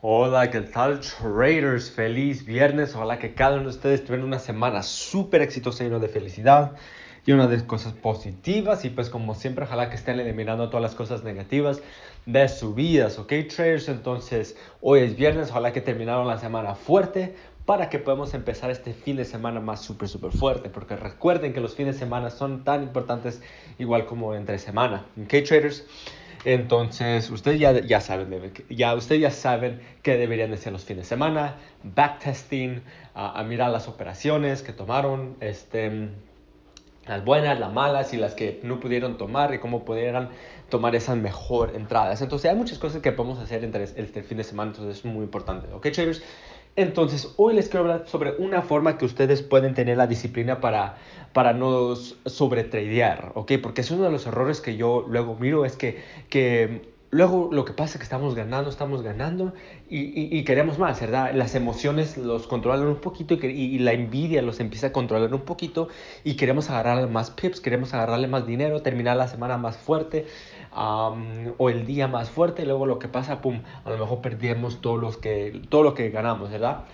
Hola, ¿qué tal traders? Feliz viernes. Ojalá que cada uno de ustedes tenga una semana súper exitosa llena de felicidad y una de cosas positivas. Y pues como siempre, ojalá que estén eliminando todas las cosas negativas de sus vidas, ¿ok traders? Entonces, hoy es viernes. Ojalá que terminaron la semana fuerte para que podamos empezar este fin de semana más súper, súper fuerte. Porque recuerden que los fines de semana son tan importantes igual como entre semana, ¿ok traders? Entonces, ustedes ya, ya saben, ya, ustedes ya saben qué deberían de ser los fines de semana, backtesting, a, a mirar las operaciones que tomaron, este, las buenas, las malas y las que no pudieron tomar y cómo pudieran tomar esas mejor entradas. Entonces, hay muchas cosas que podemos hacer entre este fin de semana, entonces es muy importante. ¿Ok, traders? Entonces, hoy les quiero hablar sobre una forma que ustedes pueden tener la disciplina para, para no sobretradear, ¿ok? Porque es uno de los errores que yo luego miro, es que, que luego lo que pasa es que estamos ganando, estamos ganando y, queremos más, ¿verdad? Las emociones los controlan un poquito y, la envidia los empieza a controlar un poquito y queremos agarrarle más pips, queremos agarrarle más dinero, terminar la semana más fuerte o el día más fuerte luego lo que pasa, pum, a lo mejor perdemos todo, los que, todo lo que ganamos, ¿verdad?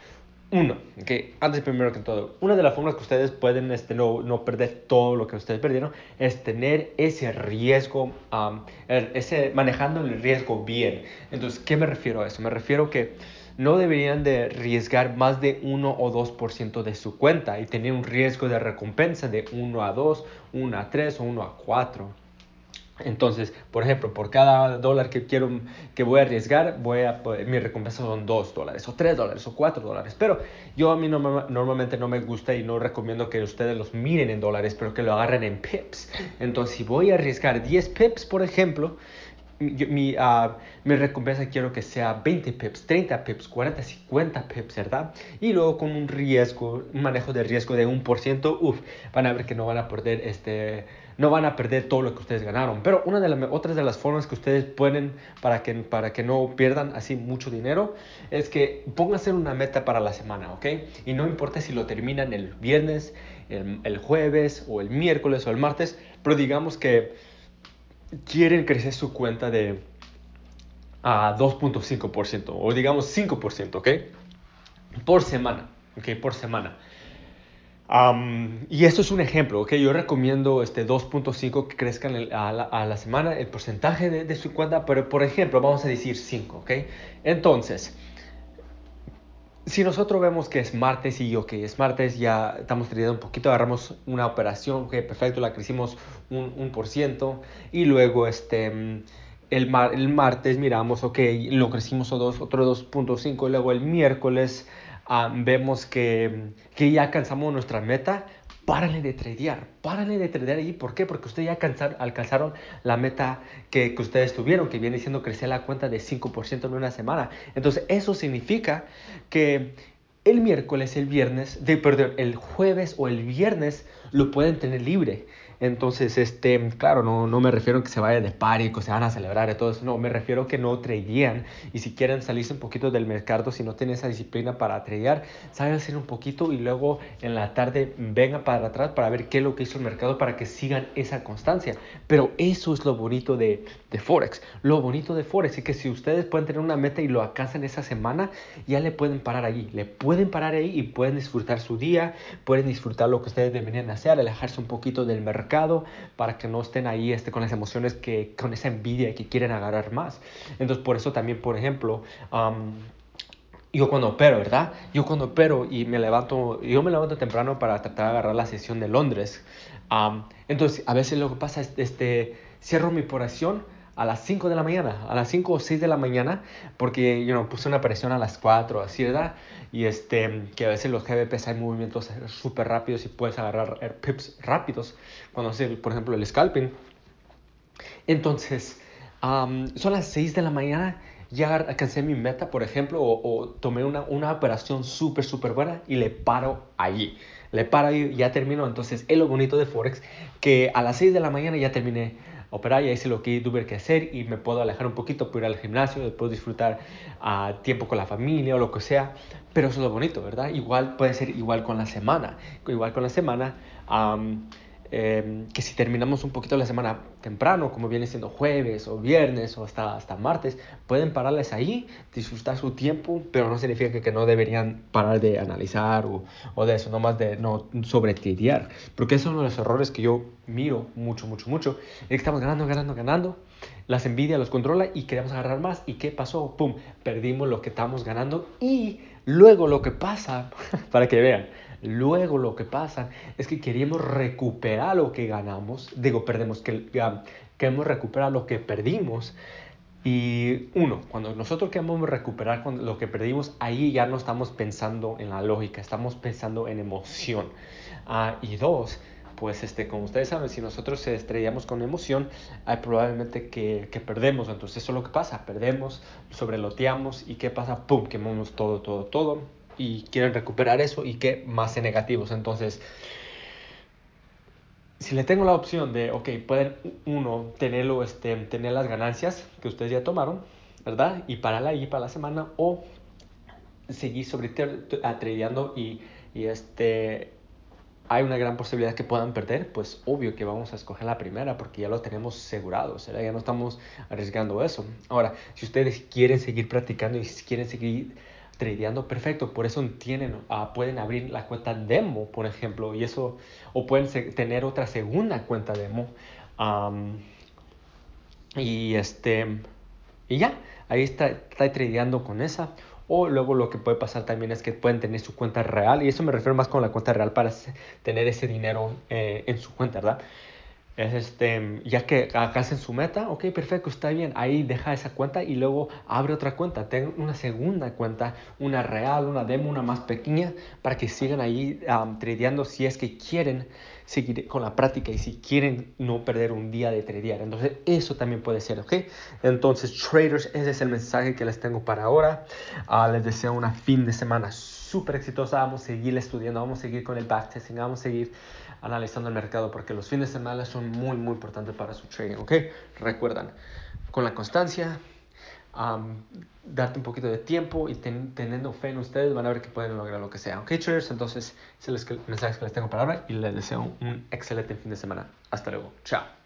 Uno, que antes primero que todo, una de las formas que ustedes pueden este, no, no, perder todo lo que ustedes perdieron es tener ese riesgo, um, ese, manejando el riesgo bien. Entonces, ¿qué me refiero a eso? Me refiero que no deberían de arriesgar más de 1 o 2% de su cuenta y tener un riesgo de recompensa de 1 a 2, 1 a 3 o 1 a 4. Entonces, por ejemplo, por cada dólar que quiero que voy a arriesgar, voy a, mi recompensa son 2 dólares, o 3 dólares, o 4 dólares. Pero yo a mí no, normalmente no me gusta y no recomiendo que ustedes los miren en dólares, pero que lo agarren en pips. Entonces, si voy a arriesgar 10 pips, por ejemplo, mi, uh, mi, recompensa quiero que sea 20 pips, 30 pips, 40, 50 pips, ¿verdad? Y luego con un riesgo, un manejo de riesgo de 1%, uff, van a ver que no van a perder este no van a perder todo lo que ustedes ganaron. Pero una de las otras de las formas que ustedes pueden para que, para que no pierdan así mucho dinero es que pónganse una meta para la semana, ¿ok? Y no importa si lo terminan el viernes, el, el jueves o el miércoles o el martes, pero digamos que quieren crecer su cuenta de a 2.5% o digamos 5%, ¿ok? Por semana, ¿ok? Por semana y esto es un ejemplo, ¿ok? Yo recomiendo este 2.5 que crezcan a, la, semana el porcentaje de, de, su cuenta, pero por ejemplo, vamos a decir 5, ¿ok? Entonces, si nosotros vemos que es martes y ok, es martes, ya estamos teniendo un poquito, agarramos una operación, ok, perfecto, la crecimos un, un por ciento y luego este... El, mar, el martes miramos, ok, lo crecimos otro 2.5 y luego el miércoles Ah, vemos que, que, ya alcanzamos nuestra meta, párale de tradear, párale de tradear ahí. ¿Por qué? Porque ustedes ya alcanzaron, la meta que, que, ustedes tuvieron, que viene siendo crecer la cuenta de 5% en una semana. Entonces, eso significa que el miércoles, el viernes, de, perdón, el jueves o el viernes lo pueden tener libre. Entonces, este, claro, no, no me refiero a que se vayan de party, que se van a celebrar y todo eso, no, me refiero a que no tradean y si quieren salirse un poquito del mercado, si no tienen esa disciplina para tradear, salgan un poquito y luego en la tarde vengan para atrás para ver qué es lo que hizo el mercado para que sigan esa constancia. Pero eso es lo bonito de, de Forex. Lo bonito de Forex es que si ustedes pueden tener una meta y lo alcanzan esa semana, ya le pueden parar allí, le pueden parar ahí y pueden disfrutar su día, pueden disfrutar lo que ustedes deberían hacer, alejarse un poquito del mercado para que no estén ahí este, con las emociones que con esa envidia que quieren agarrar más. Entonces por eso también, por ejemplo, yo cuando opero, ¿verdad? Yo cuando opero y me levanto, yo me levanto temprano para tratar de agarrar la sesión de Londres. entonces, a veces lo que pasa es, este, cierro mi operación a las 5 de la mañana, a las 5 o 6 de la mañana, porque yo puse una presión a las 4, así, ¿verdad? Y este, que a veces los GBPs hay movimientos súper rápidos y puedes agarrar pips rápidos cuando haces, por ejemplo, el scalping. Entonces, son las 6 de la mañana, ya alcancé mi meta, por ejemplo, o, tomé una, una operación súper, súper buena y le paro allí. Le paro y ya termino. Entonces, es lo bonito de Forex, que a las 6 de la mañana ya terminé operar, ya hice lo que tuve que hacer y me puedo alejar un poquito, puedo ir al gimnasio, puedo disfrutar uh, tiempo con la familia o lo que sea, pero eso es lo bonito, ¿verdad? Igual puede ser igual con la semana, igual con la semana. Em, que si terminamos un poquito la semana temprano, como viene siendo jueves o viernes o hasta, hasta martes, pueden pararles ahí, disfrutar su tiempo, pero no significa que, no deberían parar de analizar o, o de eso, no más de no sobretidiar, porque es uno de los errores que yo miro mucho, mucho, mucho, estamos ganando, ganando, ganando, las envidia los controla y queremos agarrar más, ¿y qué pasó? ¡Pum! Perdimos lo que estamos ganando y luego lo que pasa, para que vean, Luego lo que pasa es que queremos recuperar lo que ganamos, digo, perdemos, que queremos recuperar lo que perdimos. Y uno, cuando nosotros queremos recuperar lo que perdimos, ahí ya no estamos pensando en la lógica, estamos pensando en emoción. Ah, y dos, pues este, como ustedes saben, si nosotros estrellamos con emoción, hay probablemente que, que, perdemos. Entonces eso es lo que pasa, perdemos, sobreloteamos y ¿qué pasa? ¡Pum! Quemamos todo, todo, todo y quieren recuperar eso y que más en negativos. Entonces, si le tengo la opción de, ok, pueden uno tenerlo, este, tener las ganancias que ustedes ya tomaron, ¿verdad? Y para la y para la semana o seguir sobre tradeando y, y este hay una gran posibilidad que puedan perder, pues obvio que vamos a escoger la primera porque ya lo tenemos asegurado, ya no estamos arriesgando eso. Ahora, si ustedes quieren seguir practicando y quieren seguir tradeando perfecto. Por eso tienen, uh, pueden abrir la cuenta demo, por ejemplo, y eso, o pueden tener otra segunda cuenta demo. Y este, y ya, ahí está, está tradeando con esa. O luego lo que puede pasar también es que pueden tener su cuenta real, y eso me refiero más con la cuenta real para tener ese dinero eh, en su cuenta, ¿verdad? es este, ya que hacen su meta, ok, perfecto, está bien, ahí deja esa cuenta y luego abre otra cuenta, ten una segunda cuenta, una real, una demo, una más pequeña, para que sigan ahí um, tradeando si es que quieren seguir con la práctica y si quieren no perder un día de tradear. Entonces, eso también puede ser, ok. Entonces, traders, ese es el mensaje que les tengo para ahora. Uh, les deseo una fin de semana súper exitosa, vamos a seguir estudiando, vamos a seguir con el backtesting, vamos a seguir analizando el mercado porque los fines de semana son muy, muy importantes para su trading, ¿ok? Recuerdan, con la constancia, darte un poquito de tiempo y teniendo fe en ustedes van a ver que pueden lograr lo que sea, ¿ok, traders? Entonces, ese es el mensaje que les tengo para ahora y les deseo un excelente fin de semana. Hasta luego. Chao.